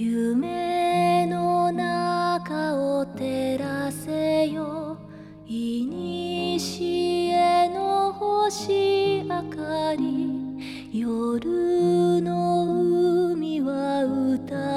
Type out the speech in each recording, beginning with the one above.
夢の中を照らせよ。いにしえの星あかり。夜の海は歌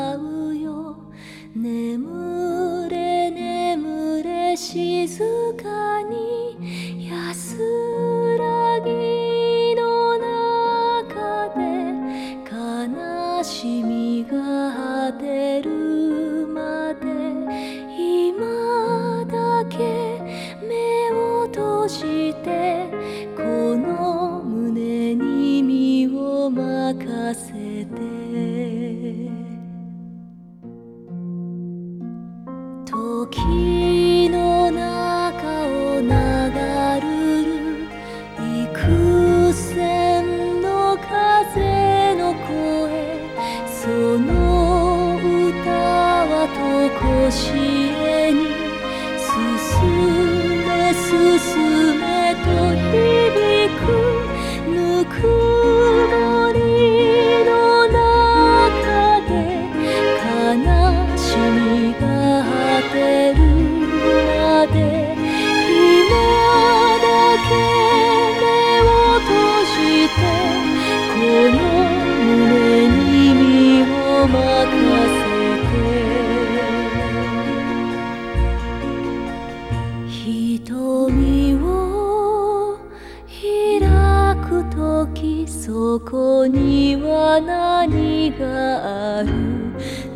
そこには何がある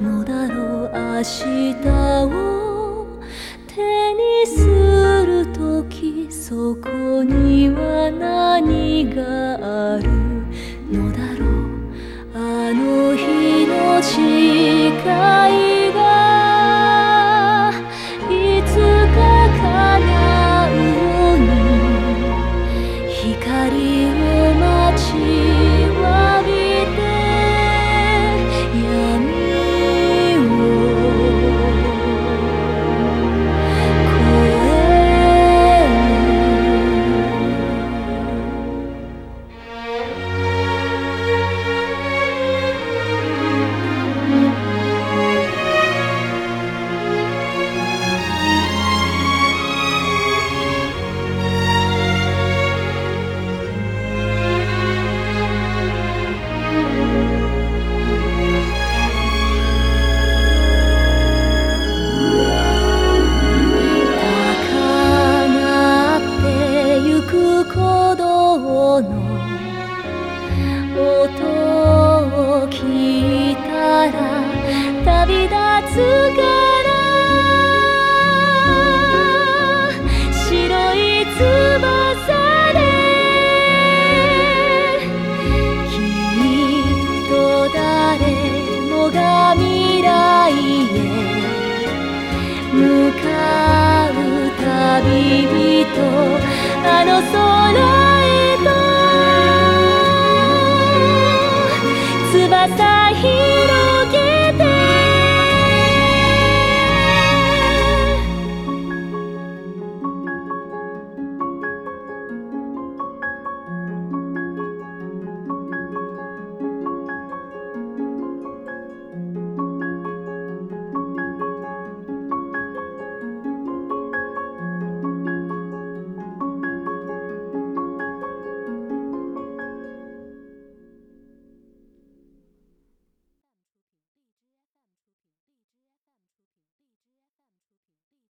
のだろう明日を手にする時そこには何があるのだろうあの日の力向かう旅人